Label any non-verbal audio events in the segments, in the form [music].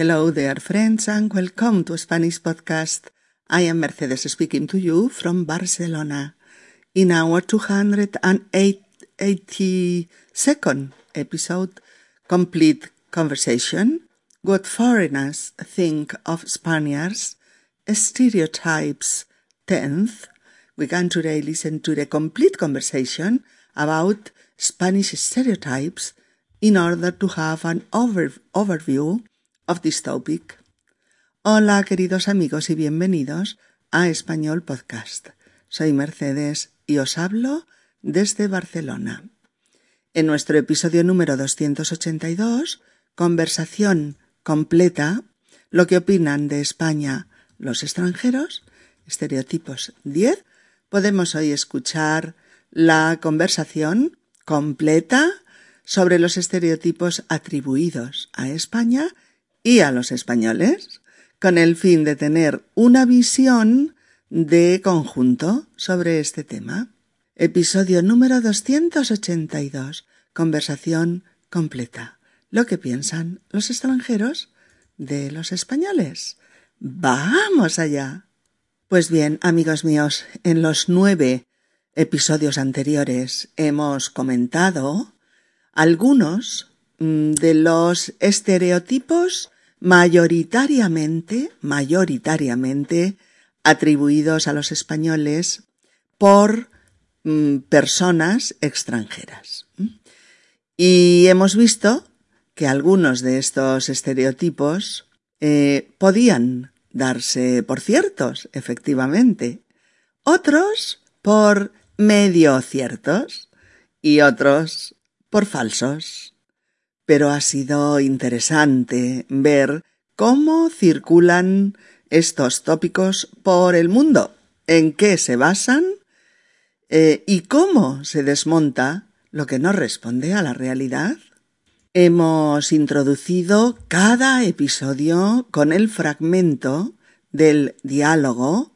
Hello there, friends, and welcome to Spanish Podcast. I am Mercedes speaking to you from Barcelona. In our 282nd episode, Complete Conversation, What Foreigners Think of Spaniards, Stereotypes 10th, we can today listen to the complete conversation about Spanish stereotypes in order to have an over overview of. Hola queridos amigos y bienvenidos a Español Podcast. Soy Mercedes y os hablo desde Barcelona. En nuestro episodio número 282, conversación completa, lo que opinan de España los extranjeros, estereotipos 10, podemos hoy escuchar la conversación completa sobre los estereotipos atribuidos a España y a los españoles, con el fin de tener una visión de conjunto sobre este tema. Episodio número 282. Conversación completa. Lo que piensan los extranjeros de los españoles. Vamos allá. Pues bien, amigos míos, en los nueve episodios anteriores hemos comentado algunos mm, de los estereotipos mayoritariamente, mayoritariamente atribuidos a los españoles por mm, personas extranjeras. Y hemos visto que algunos de estos estereotipos eh, podían darse por ciertos, efectivamente, otros por medio ciertos y otros por falsos pero ha sido interesante ver cómo circulan estos tópicos por el mundo, en qué se basan eh, y cómo se desmonta lo que no responde a la realidad. Hemos introducido cada episodio con el fragmento del diálogo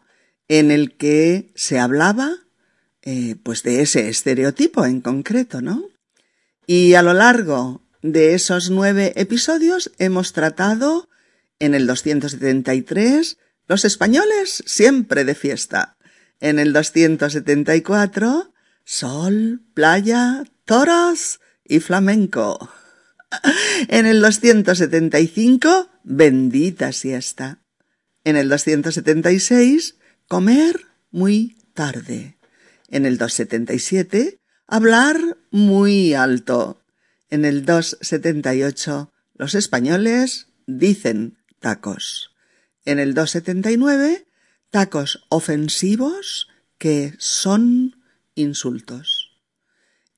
en el que se hablaba eh, pues de ese estereotipo en concreto, ¿no? Y a lo largo de esos nueve episodios hemos tratado en el 273 los españoles siempre de fiesta. En el 274 sol, playa, toros y flamenco. [laughs] En el 275 bendita siesta. En el 276 comer muy tarde. En el 277 hablar muy alto. En el 278 los españoles dicen tacos. En el 279 tacos ofensivos que son insultos.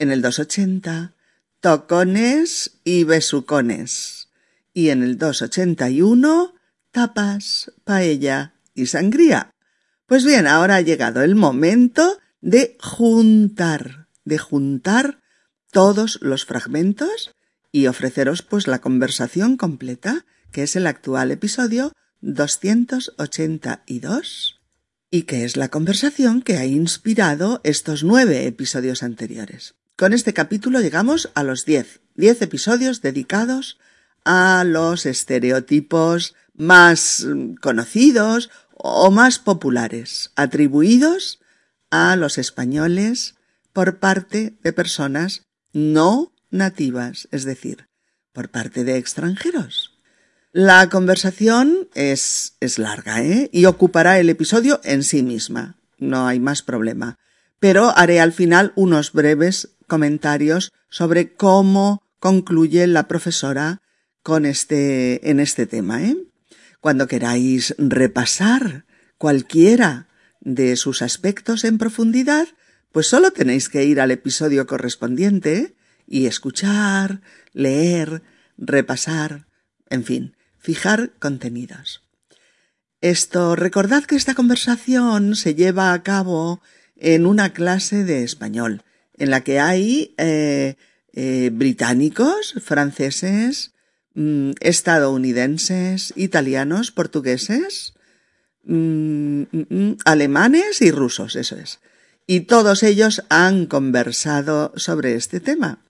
En el 280 tocones y besucones. Y en el 281 tapas, paella y sangría. Pues bien, ahora ha llegado el momento de juntar, de juntar todos los fragmentos y ofreceros pues la conversación completa, que es el actual episodio 282 y que es la conversación que ha inspirado estos nueve episodios anteriores. Con este capítulo llegamos a los diez, diez episodios dedicados a los estereotipos más conocidos o más populares, atribuidos a los españoles por parte de personas no nativas, es decir, por parte de extranjeros. La conversación es, es larga, ¿eh? Y ocupará el episodio en sí misma. No hay más problema. Pero haré al final unos breves comentarios sobre cómo concluye la profesora con este, en este tema, ¿eh? Cuando queráis repasar cualquiera de sus aspectos en profundidad, pues solo tenéis que ir al episodio correspondiente y escuchar, leer, repasar, en fin, fijar contenidos. Esto, recordad que esta conversación se lleva a cabo en una clase de español, en la que hay eh, eh, británicos, franceses, mm, estadounidenses, italianos, portugueses, mm, mm, alemanes y rusos, eso es y todos ellos han conversado sobre este tema.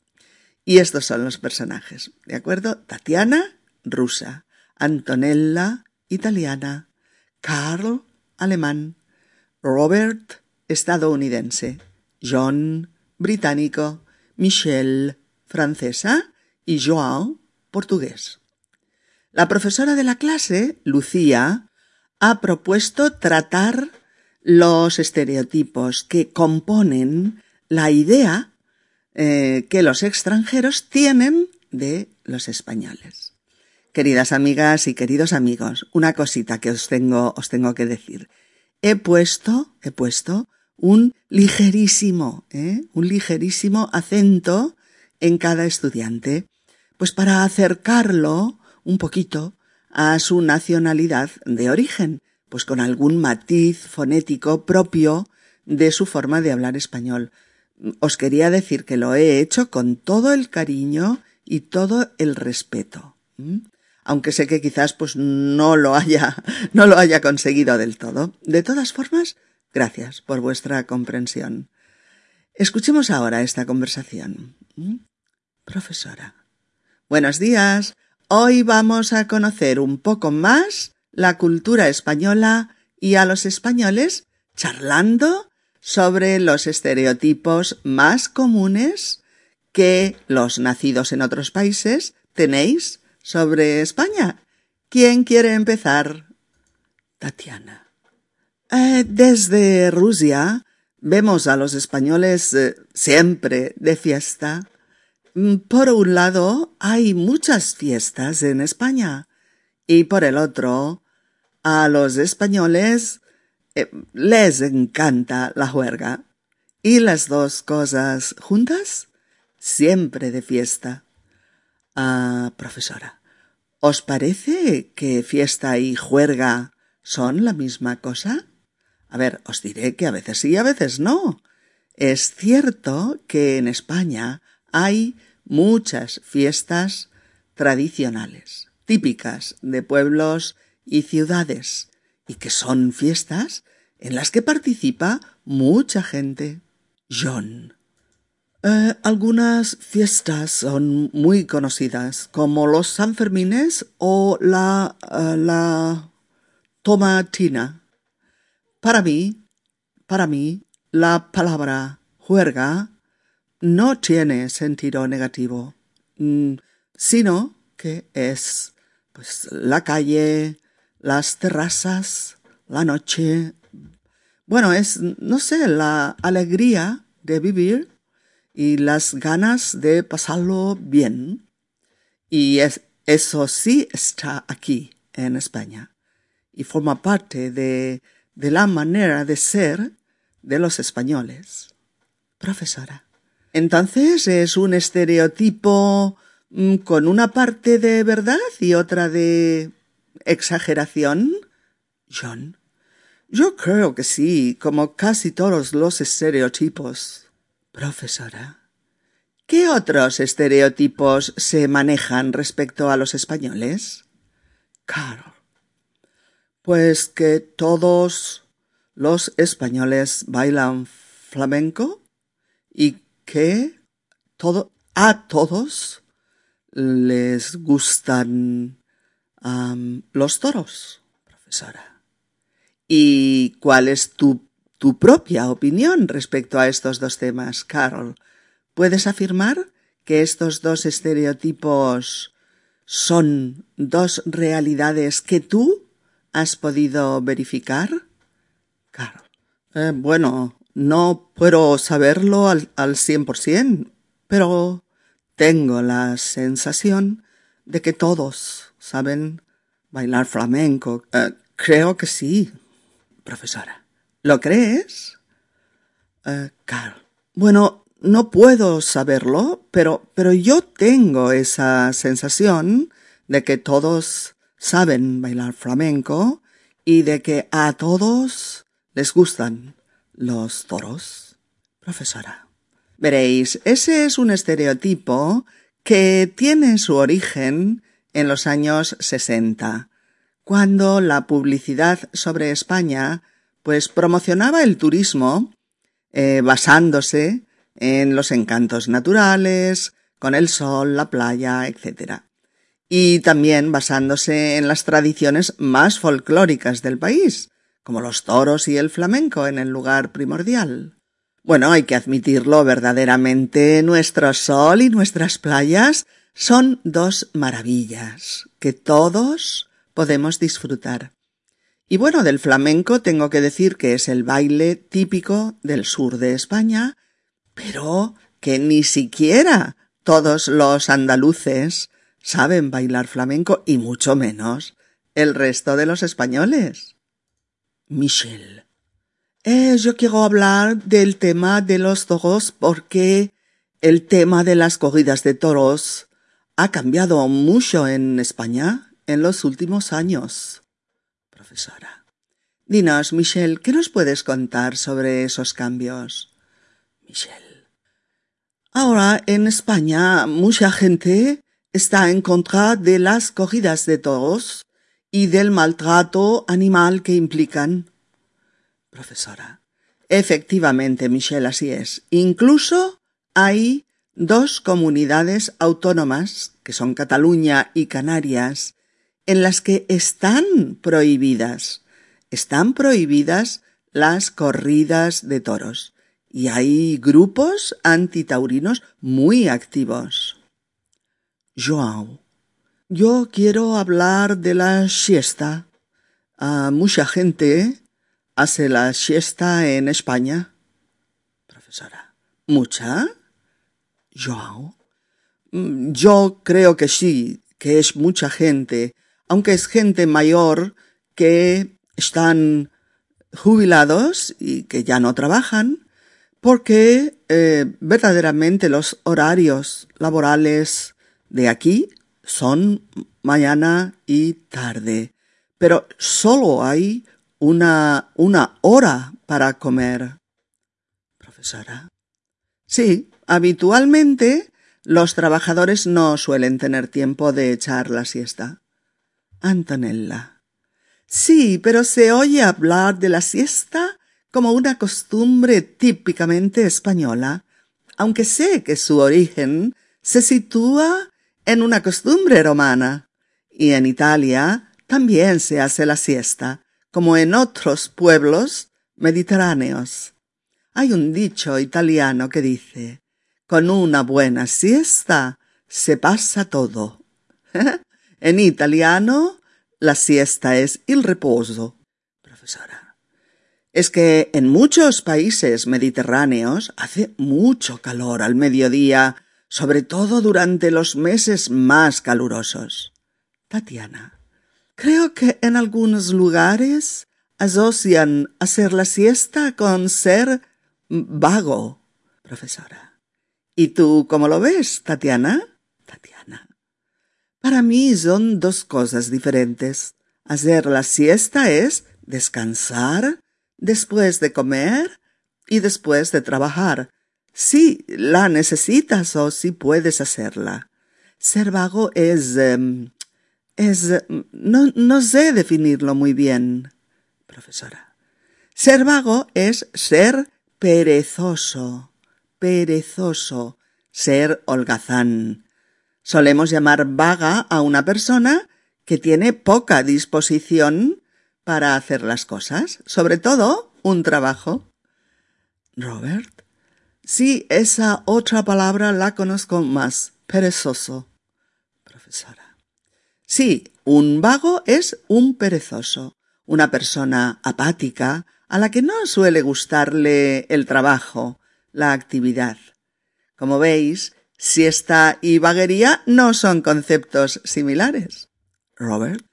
Y estos son los personajes, ¿de acuerdo? Tatiana, rusa, Antonella, italiana, Carl, alemán, Robert, estadounidense, John, británico, Michelle, francesa y Joao, portugués. La profesora de la clase, Lucía, ha propuesto tratar los estereotipos que componen la idea eh, que los extranjeros tienen de los españoles. Queridas amigas y queridos amigos, una cosita que os tengo, os tengo que decir. He puesto, he puesto un ligerísimo, ¿eh? un ligerísimo acento en cada estudiante, pues para acercarlo un poquito a su nacionalidad de origen, pues con algún matiz fonético propio de su forma de hablar español. Os quería decir que lo he hecho con todo el cariño y todo el respeto. Aunque sé que quizás pues no lo haya, [laughs] no lo haya conseguido del todo. De todas formas, gracias por vuestra comprensión. Escuchemos ahora esta conversación. Profesora. Buenos días. Hoy vamos a conocer un poco más la cultura española y a los españoles charlando sobre los estereotipos más comunes que los nacidos en otros países tenéis sobre España. ¿Quién quiere empezar? Tatiana. Eh, desde Rusia vemos a los españoles eh, siempre de fiesta. Mm, por un lado, hay muchas fiestas en España y por el otro, a los españoles eh, les encanta la juerga. Y las dos cosas juntas, siempre de fiesta. Ah, profesora, ¿os parece que fiesta y juerga son la misma cosa? A ver, os diré que a veces sí a veces no. Es cierto que en España hay muchas fiestas tradicionales, típicas de pueblos y ciudades, y que son fiestas en las que participa mucha gente. John. Eh, algunas fiestas son muy conocidas, como los Sanfermines o la, uh, la tomatina. Para mí, para mí, la palabra juerga no tiene sentido negativo, mm, sino que es pues la calle, las terrazas, la noche. Bueno, es, no sé, la alegría de vivir y las ganas de pasarlo bien. Y es, eso sí está aquí en España y forma parte de, de la manera de ser de los españoles. Profesora. Entonces es un estereotipo mm, con una parte de verdad y otra de exageración? John. Yo creo que sí, como casi todos los estereotipos. Profesora. ¿Qué otros estereotipos se manejan respecto a los españoles? Carol. Pues que todos los españoles bailan flamenco y que todo, a todos les gustan los toros, profesora. ¿Y cuál es tu, tu propia opinión respecto a estos dos temas, Carol? ¿Puedes afirmar que estos dos estereotipos son dos realidades que tú has podido verificar? Carol. Eh, bueno, no puedo saberlo al, al cien por cien, pero tengo la sensación de que todos saben bailar flamenco. Eh, creo que sí, profesora. ¿Lo crees? Uh, Bueno, no puedo saberlo, pero, pero yo tengo esa sensación de que todos saben bailar flamenco y de que a todos les gustan los toros. Profesora. Veréis, ese es un estereotipo que tiene su origen en los años 60, cuando la publicidad sobre España pues promocionaba el turismo eh, basándose en los encantos naturales, con el sol, la playa, etc. y también basándose en las tradiciones más folclóricas del país, como los toros y el flamenco en el lugar primordial. Bueno, hay que admitirlo verdaderamente, nuestro sol y nuestras playas son dos maravillas que todos podemos disfrutar. Y bueno, del flamenco tengo que decir que es el baile típico del sur de España, pero que ni siquiera todos los andaluces saben bailar flamenco y mucho menos el resto de los españoles. Michel. Eh, yo quiero hablar del tema de los toros porque el tema de las corridas de toros ha cambiado mucho en España en los últimos años. Profesora. Dinos, Michel, ¿qué nos puedes contar sobre esos cambios? Michel. Ahora en España mucha gente está en contra de las corridas de toros y del maltrato animal que implican. Profesora. Efectivamente, Michelle, así es. Incluso hay dos comunidades autónomas, que son Cataluña y Canarias, en las que están prohibidas, están prohibidas las corridas de toros. Y hay grupos antitaurinos muy activos. Joao. Yo quiero hablar de la siesta. A mucha gente hace la siesta en España. Profesora. ¿Mucha? Joao. Mm, yo creo que sí, que es mucha gente, aunque es gente mayor que están jubilados y que ya no trabajan, porque eh, verdaderamente los horarios laborales de aquí son mañana y tarde, pero solo hay una, una hora para comer. Profesora. Sí, habitualmente los trabajadores no suelen tener tiempo de echar la siesta. Antonella. Sí, pero se oye hablar de la siesta como una costumbre típicamente española, aunque sé que su origen se sitúa en una costumbre romana. Y en Italia también se hace la siesta, como en otros pueblos mediterráneos. Hay un dicho italiano que dice, con una buena siesta se pasa todo. [laughs] en italiano, la siesta es el reposo. Profesora. Es que en muchos países mediterráneos hace mucho calor al mediodía sobre todo durante los meses más calurosos. Tatiana. Creo que en algunos lugares asocian hacer la siesta con ser vago. Profesora. ¿Y tú cómo lo ves, Tatiana? Tatiana. Para mí son dos cosas diferentes. Hacer la siesta es descansar después de comer y después de trabajar, si la necesitas o si puedes hacerla. Ser vago es... Em, es... No, no sé definirlo muy bien. Profesora. Ser vago es ser perezoso, perezoso, ser holgazán. Solemos llamar vaga a una persona que tiene poca disposición para hacer las cosas, sobre todo un trabajo. Robert. Sí, esa otra palabra la conozco más. Perezoso. Profesora. Sí, un vago es un perezoso, una persona apática a la que no suele gustarle el trabajo, la actividad. Como veis, siesta y vaguería no son conceptos similares. Robert.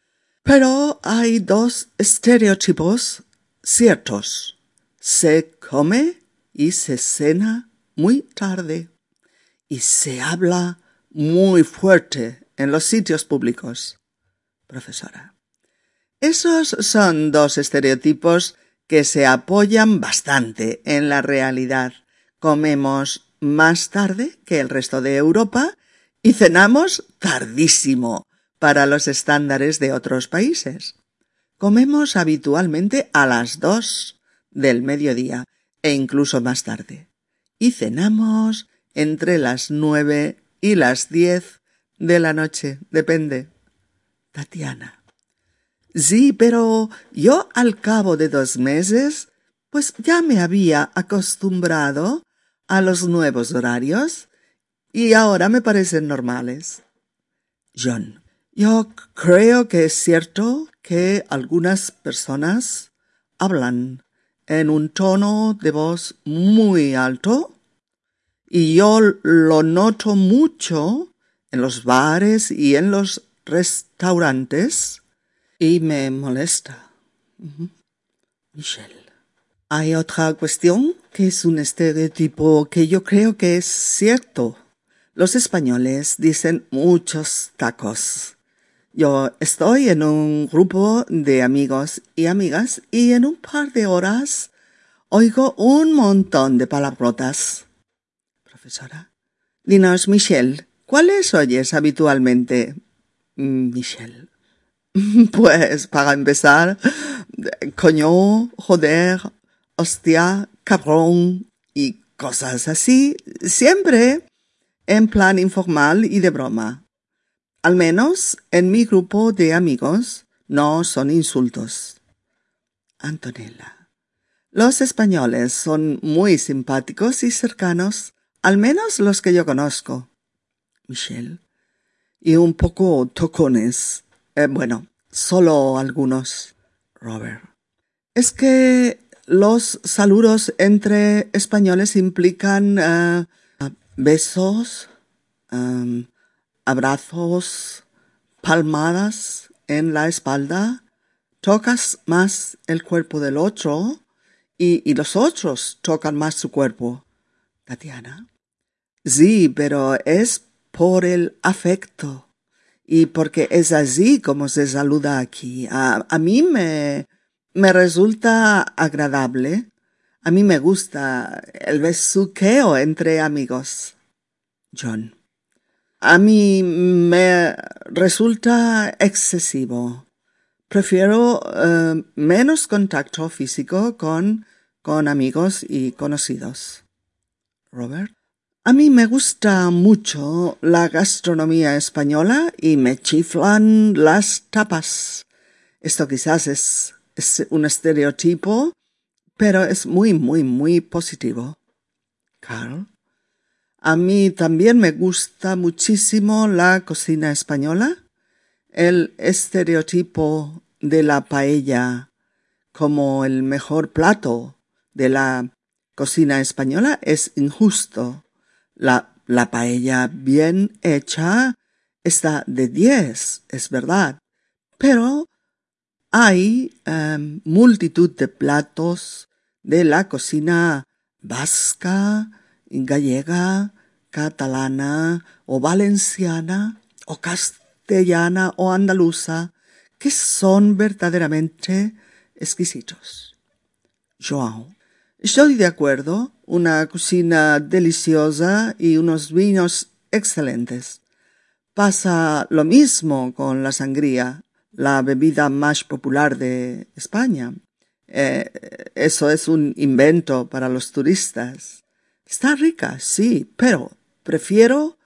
Pero hay dos estereotipos ciertos. Se come y se cena muy tarde y se habla muy fuerte en los sitios públicos. Profesora. Esos son dos estereotipos que se apoyan bastante en la realidad. Comemos más tarde que el resto de Europa y cenamos tardísimo para los estándares de otros países. Comemos habitualmente a las dos del mediodía e incluso más tarde. Y cenamos entre las nueve y las diez de la noche, depende. Tatiana. Sí, pero yo al cabo de dos meses, pues ya me había acostumbrado a los nuevos horarios y ahora me parecen normales. John. Yo creo que es cierto que algunas personas hablan en un tono de voz muy alto y yo lo noto mucho en los bares y en los restaurantes y me molesta. Michelle. Hay otra cuestión que es un estereotipo que yo creo que es cierto. Los españoles dicen muchos tacos. Yo estoy en un grupo de amigos y amigas y en un par de horas oigo un montón de palabrotas. Profesora. Dinos, Michelle, ¿cuáles oyes habitualmente? Michelle. [laughs] Pues, para empezar, coño, joder, hostia, cabrón y cosas así, siempre en plan informal y de broma. Al menos en mi grupo de amigos no son insultos. Antonella. Los españoles son muy simpáticos y cercanos, al menos los que yo conozco. Michelle. Y un poco tocones. Eh, bueno, solo algunos. Robert. Es que los saludos entre españoles implican eh, besos, um, abrazos, palmadas en la espalda, tocas más el cuerpo del otro y, y los otros tocan más su cuerpo. Tatiana. Sí, pero es por el afecto y porque es así como se saluda aquí. A, mí me, me resulta agradable. A mí me gusta el besuqueo entre amigos. John. A mí me resulta excesivo. Prefiero eh, menos contacto físico con, con amigos y conocidos. Robert. A mí me gusta mucho la gastronomía española y me chiflan las tapas. Esto quizás es, es un estereotipo, pero es muy, muy, muy positivo. Carl. A mí también me gusta muchísimo la cocina española. El estereotipo de la paella como el mejor plato de la cocina española es injusto. La, la paella bien hecha está de diez, es verdad, pero hay em, multitud de platos de la cocina vasca, gallega, catalana o valenciana o castellana o andaluza que son verdaderamente exquisitos. Joao. Estoy de acuerdo, una cocina deliciosa y unos vinos excelentes. Pasa lo mismo con la sangría, la bebida más popular de España. Eh, eso es un invento para los turistas. Está rica, sí, pero prefiero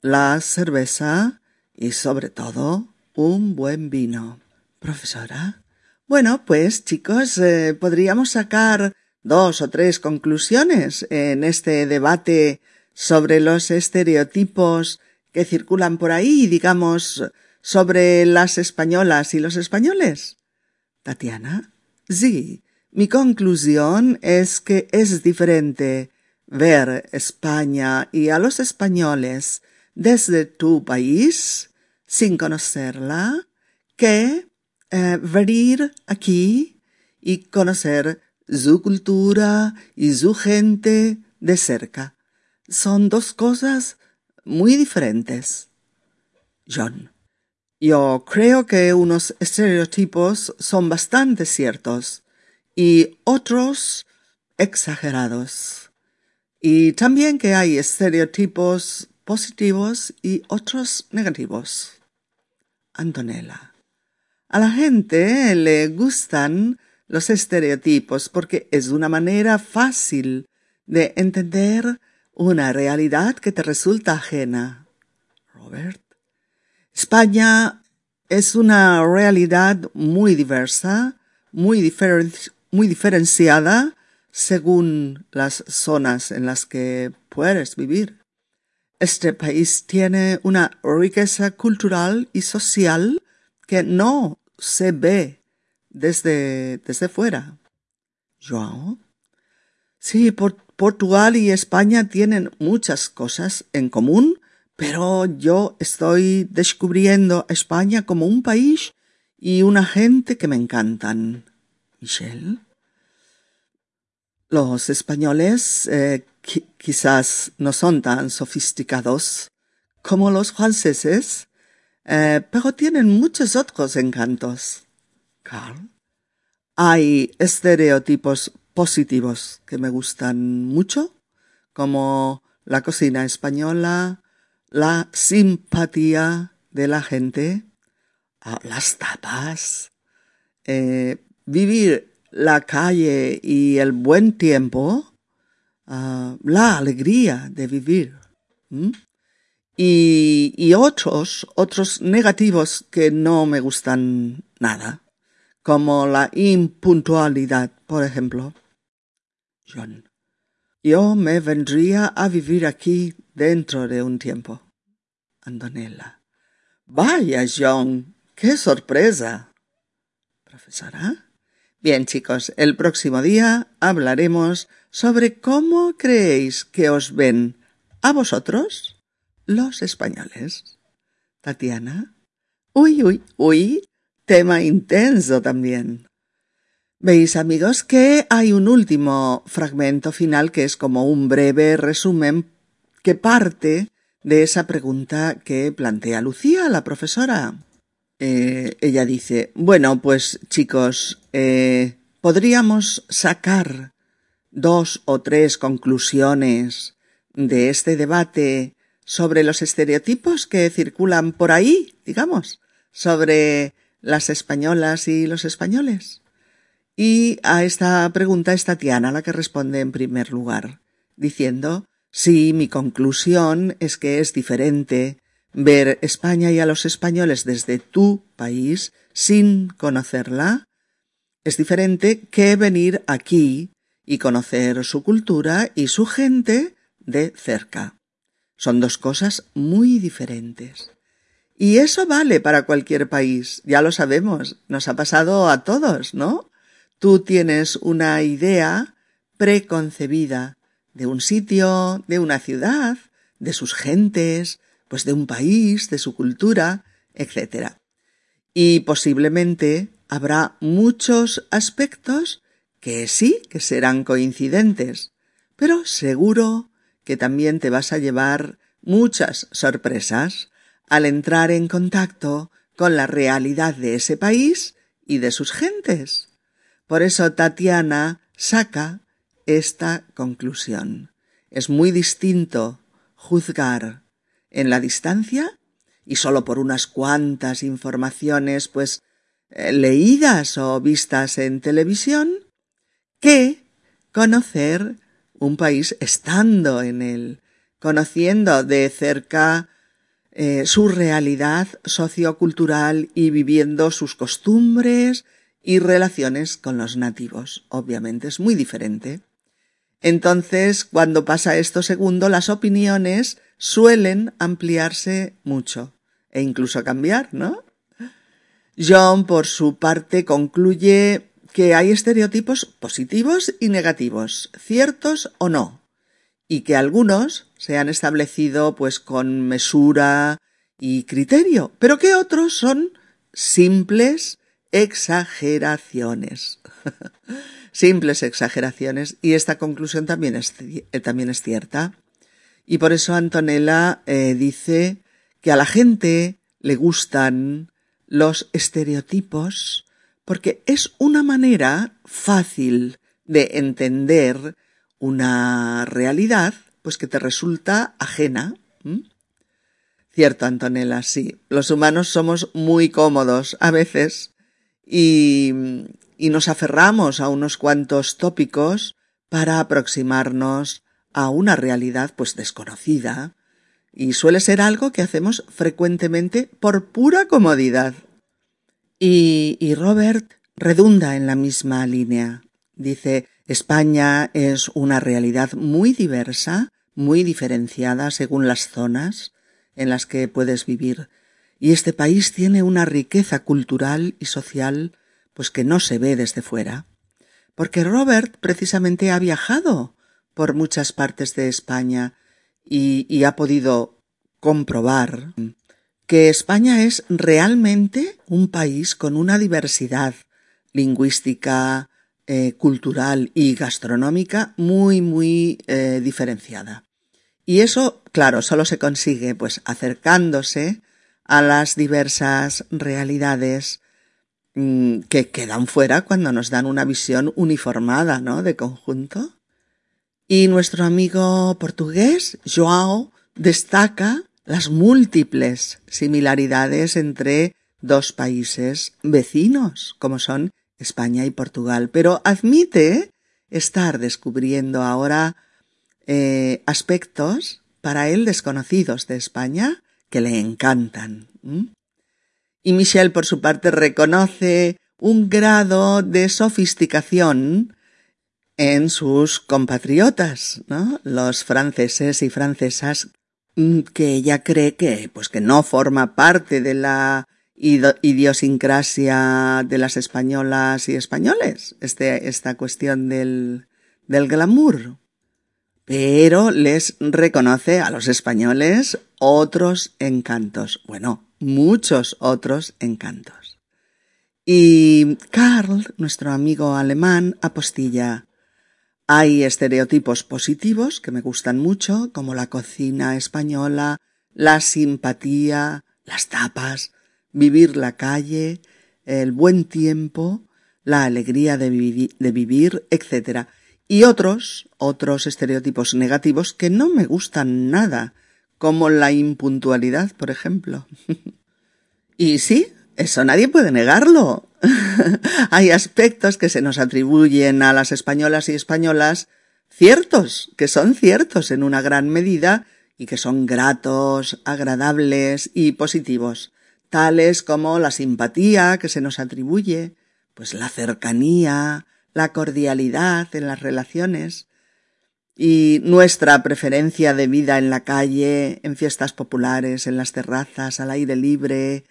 la cerveza y sobre todo un buen vino. Profesora. Bueno, pues chicos, eh, podríamos sacar dos o tres conclusiones en este debate sobre los estereotipos que circulan por ahí, digamos, sobre las españolas y los españoles. Tatiana. Sí, mi conclusión es que es diferente ver España y a los españoles desde tu país, sin conocerla, que eh, venir aquí y conocer su cultura y su gente de cerca. Son dos cosas muy diferentes. John. Yo creo que unos estereotipos son bastante ciertos y otros exagerados y también que hay estereotipos positivos y otros negativos. Antonella. A la gente le gustan los estereotipos porque es una manera fácil de entender una realidad que te resulta ajena. Robert. España es una realidad muy diversa, muy, diferenciada según las zonas en las que puedes vivir. Este país tiene una riqueza cultural y social que no se ve desde, desde fuera. Joao. Sí, Portugal y España tienen muchas cosas en común, pero yo estoy descubriendo España como un país y una gente que me encantan. Michelle. Los españoles eh, quizás no son tan sofisticados como los franceses, eh, pero tienen muchos otros encantos. Hay estereotipos positivos que me gustan mucho, como la cocina española, la simpatía de la gente, las tapas, eh, vivir la calle y el buen tiempo, ah, la alegría de vivir. Y, y otros, otros negativos que no me gustan nada, como la impuntualidad, por ejemplo. John. Yo me vendría a vivir aquí dentro de un tiempo. Antonella. Vaya, John, qué sorpresa. Profesora. Bien, chicos, el próximo día hablaremos sobre cómo creéis que os ven a vosotros los españoles. Tatiana. Uy, uy, uy, tema intenso también. Veis, amigos, que hay un último fragmento final que es como un breve resumen que parte de esa pregunta que plantea Lucía, la profesora. Eh, ella dice, bueno, pues chicos, eh, podríamos sacar dos o tres conclusiones de este debate sobre los estereotipos que circulan por ahí, digamos, sobre las españolas y los españoles. Y a esta pregunta es Tatiana la que responde en primer lugar, diciendo, sí, mi conclusión es que es diferente ver España y a los españoles desde tu país sin conocerla es diferente que venir aquí y conocer su cultura y su gente de cerca. Son dos cosas muy diferentes. Y eso vale para cualquier país, ya lo sabemos, nos ha pasado a todos, ¿no? Tú tienes una idea preconcebida de un sitio, de una ciudad, de sus gentes, pues de un país, de su cultura, etc. Y posiblemente habrá muchos aspectos que sí que serán coincidentes, pero seguro que también te vas a llevar muchas sorpresas al entrar en contacto con la realidad de ese país y de sus gentes. Por eso Tatiana saca esta conclusión. Es muy distinto juzgar en la distancia y solo por unas cuantas informaciones pues eh, leídas o vistas en televisión que conocer un país estando en él, conociendo de cerca eh, su realidad sociocultural y viviendo sus costumbres y relaciones con los nativos. Obviamente es muy diferente. Entonces, cuando pasa esto segundo, las opiniones suelen ampliarse mucho e incluso cambiar, ¿no? John, por su parte, concluye que hay estereotipos positivos y negativos, ciertos o no, y que algunos se han establecido pues con mesura y criterio, pero que otros son simples exageraciones. [laughs] simples exageraciones, y esta conclusión también es, eh, también es cierta. Y por eso Antonella eh, dice que a la gente le gustan los estereotipos porque es una manera fácil de entender una realidad pues que te resulta ajena. Cierto, Antonella, sí. Los humanos somos muy cómodos a veces y, y nos aferramos a unos cuantos tópicos para aproximarnos a una realidad pues desconocida y suele ser algo que hacemos frecuentemente por pura comodidad. Y, y Robert redunda en la misma línea. Dice, España es una realidad muy diversa, muy diferenciada según las zonas en las que puedes vivir, y este país tiene una riqueza cultural y social pues que no se ve desde fuera. Porque Robert precisamente ha viajado por muchas partes de España y, ha podido comprobar que España es realmente un país con una diversidad lingüística, eh, cultural y gastronómica muy, muy eh, diferenciada. Y eso, claro, solo se consigue pues acercándose a las diversas realidades mm, que quedan fuera cuando nos dan una visión uniformada, ¿no? De conjunto. Y nuestro amigo portugués, Joao, destaca las múltiples similaridades entre dos países vecinos, como son España y Portugal, pero admite estar descubriendo ahora eh, aspectos para él desconocidos de España que le encantan. Y Michel, por su parte, reconoce un grado de sofisticación en sus compatriotas, ¿no? los franceses y francesas, mm, que ella cree que, pues, que no forma parte de la idiosincrasia de las españolas y españoles, este, esta cuestión del, del glamour. Pero les reconoce a los españoles otros encantos, bueno, muchos otros encantos. Y Karl, nuestro amigo alemán, apostilla. Hay estereotipos positivos que me gustan mucho, como la cocina española, la simpatía, las tapas, vivir la calle, el buen tiempo, la alegría de, vivir, etc. Y otros, otros estereotipos negativos que no me gustan nada, como la impuntualidad, por ejemplo. [laughs] y sí, eso nadie puede negarlo. [laughs] Hay aspectos que se nos atribuyen a las españolas y españolas ciertos, que son ciertos en una gran medida y que son gratos, agradables y positivos tales como la simpatía que se nos atribuye, pues la cercanía, la cordialidad en las relaciones y nuestra preferencia de vida en la calle, en fiestas populares, en las terrazas, al aire libre,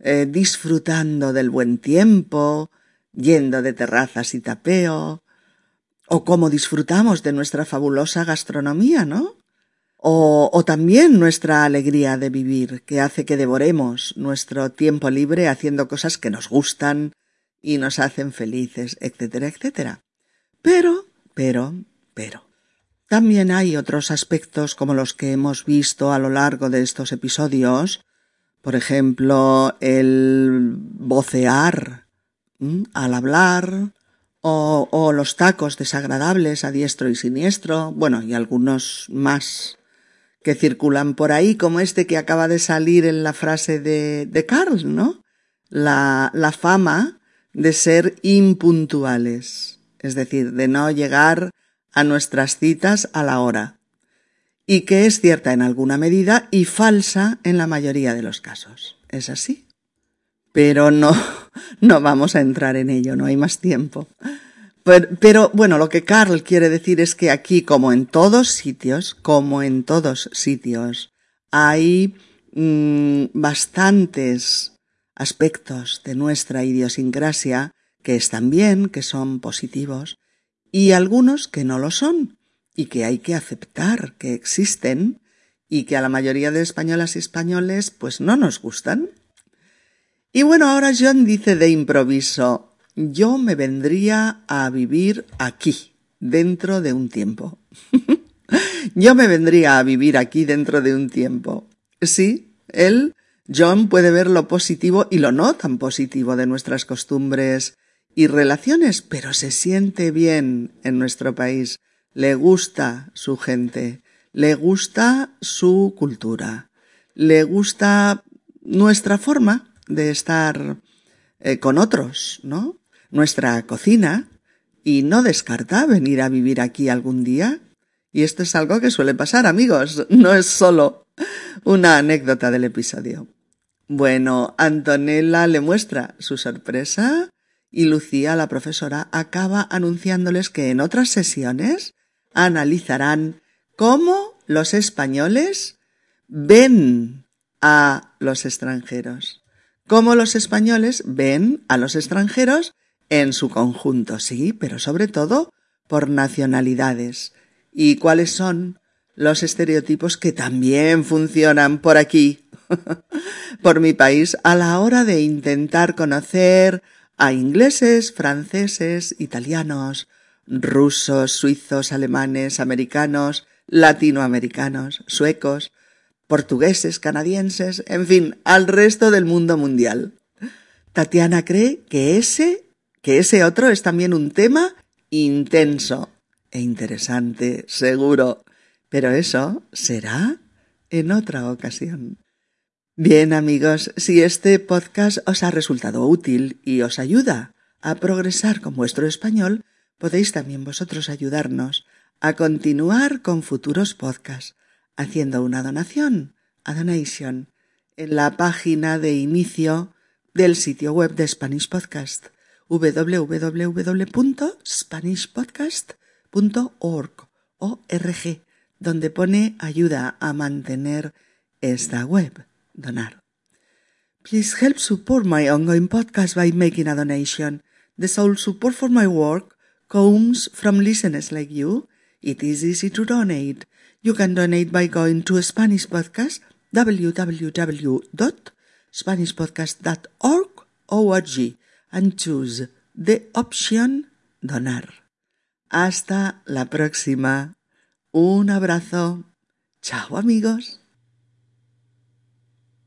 eh, disfrutando del buen tiempo, yendo de terrazas y tapeo, o cómo disfrutamos de nuestra fabulosa gastronomía, ¿no? O, también nuestra alegría de vivir, que hace que devoremos nuestro tiempo libre haciendo cosas que nos gustan y nos hacen felices, etcétera, etcétera. Pero, pero, pero. También hay otros aspectos como los que hemos visto a lo largo de estos episodios, por ejemplo, el vocear al hablar, o, o, los tacos desagradables a diestro y siniestro, bueno, y algunos más que circulan por ahí, como este que acaba de salir en la frase de, de Carl, ¿no? La, la fama de ser impuntuales, es decir, de no llegar a nuestras citas a la hora, y que es cierta en alguna medida y falsa en la mayoría de los casos. ¿Es así? Pero no, [laughs] no vamos a entrar en ello, no hay más tiempo. Pero, bueno, lo que Carl quiere decir es que aquí, como en todos sitios, como en todos sitios, hay mm, bastantes aspectos de nuestra idiosincrasia que están bien, que son positivos, y algunos que no lo son, y que hay que aceptar que existen, y que a la mayoría de españolas y españoles pues no nos gustan. Y bueno, ahora John dice de improviso, yo me vendría a vivir aquí, dentro de un tiempo. [laughs] yo me vendría a vivir aquí dentro de un tiempo. Sí, él, John, puede ver lo positivo y lo no tan positivo de nuestras costumbres y relaciones, pero se siente bien en nuestro país. Le gusta su gente, le gusta su cultura, le gusta nuestra forma de estar eh, con otros, ¿no? Nuestra cocina y no descarta venir a vivir aquí algún día. Y esto es algo que suele pasar, amigos. No es solo Una anécdota del episodio. Bueno, Antonella le muestra su sorpresa y Lucía, la profesora, acaba anunciándoles que en otras sesiones analizarán cómo los españoles ven a los extranjeros, cómo los españoles ven a los extranjeros en su conjunto, sí, pero sobre todo por nacionalidades. ¿Y cuáles son los estereotipos que también funcionan por aquí, [laughs] por mi país, a la hora de intentar conocer a ingleses, franceses, italianos, rusos, suizos, alemanes, americanos, latinoamericanos, suecos, portugueses, canadienses, en fin, al resto del mundo mundial. Tatiana cree que ese, que ese otro es también un tema intenso e interesante, seguro, pero eso será en otra ocasión. Bien amigos, si este podcast os ha resultado útil y os ayuda a progresar con vuestro español, podéis también vosotros ayudarnos a continuar con futuros podcasts haciendo una donación a Donation en la página de inicio del sitio web de Spanish Podcast www.spanishpodcast.org donde pone ayuda a mantener esta web donar. Please help support my ongoing podcast by making a donation. The sole support for my work comes from listeners like you. It is easy to donate. You can donate by going to Spanish Podcast, www.spanishpodcast.org and choose the option donar. Hasta la próxima. Un abrazo. Chao amigos.